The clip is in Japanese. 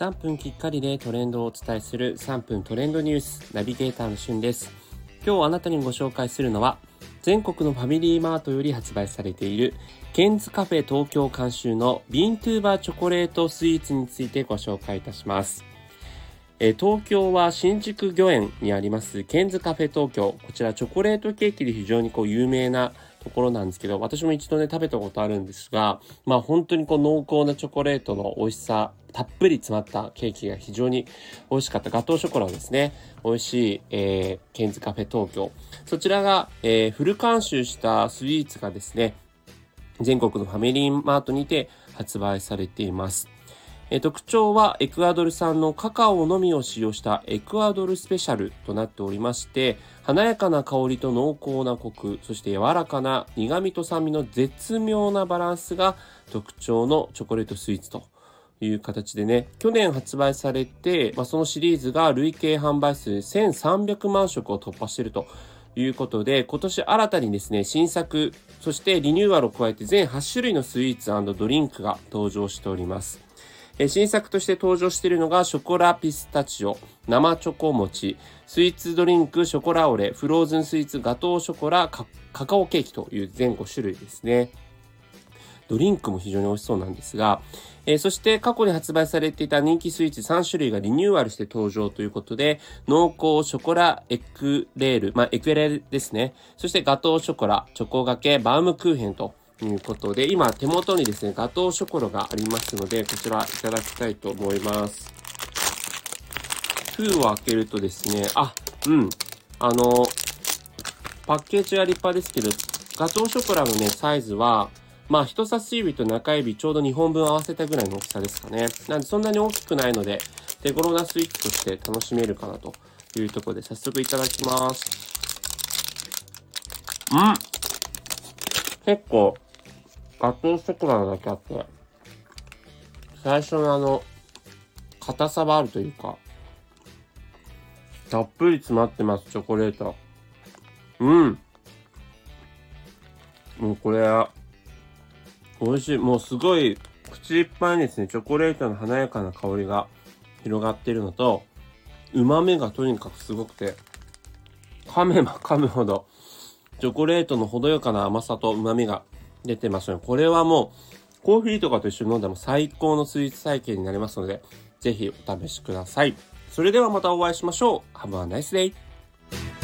3分きっかりでトレンドをお伝えする3分トレンドニュースナビゲーターのしゅんです。今日あなたにご紹介するのは全国のファミリーマートより発売されているケンズカフェ東京監修のビントゥーバーチョコレートスイーツについてご紹介いたします。え東京は新宿御苑にありますケンズカフェ東京。こちらチョコレートケーキで非常にこう有名なところなんですけど、私も一度ね、食べたことあるんですが、まあ本当にこう濃厚なチョコレートの美味しさ、たっぷり詰まったケーキが非常に美味しかったガトーショコラですね。美味しい、えー、ケンズカフェ東京。そちらが、えー、フル監修したスイーツがですね、全国のファミリーマートにて発売されています。え特徴はエクアドル産のカカオのみを使用したエクアドルスペシャルとなっておりまして、華やかな香りと濃厚なコク、そして柔らかな苦味と酸味の絶妙なバランスが特徴のチョコレートスイーツという形でね、去年発売されて、まあ、そのシリーズが累計販売数1300万食を突破しているということで、今年新たにですね、新作、そしてリニューアルを加えて全8種類のスイーツドリンクが登場しております。え新作として登場しているのがショコラピスタチオ、生チョコ餅、スイーツドリンク、ショコラオレ、フローズンスイーツ、ガトーショコラ、カカオケーキという全5種類ですね。ドリンクも非常に美味しそうなんですが、えー、そして過去に発売されていた人気スイーツ3種類がリニューアルして登場ということで、濃厚ショコラエクレール、まあ、エクレールですね。そしてガトーショコラ、チョコがけ、バウムクーヘンとということで、今手元にですね、ガトーショコラがありますので、こちらいただきたいと思います。封を開けるとですね、あ、うん、あの、パッケージは立派ですけど、ガトーショコラのね、サイズは、まあ、人差し指と中指ちょうど2本分合わせたぐらいの大きさですかね。なんでそんなに大きくないので、手頃なスイーツとして楽しめるかなというところで、早速いただきます。うん結構、ガトーショコラだけあって、最初のあの、硬さはあるというか、たっぷり詰まってます、チョコレート。うん。もうこれ、美味しい。もうすごい、口いっぱいにですね、チョコレートの華やかな香りが広がっているのと、旨味がとにかくすごくて、噛めば噛むほど、チョコレートの程よかな甘さと旨味が出てますので、これはもう、コーヒーとかと一緒に飲んでも最高のスイーツ体験になりますので、ぜひお試しください。それではまたお会いしましょう。Have a nice day!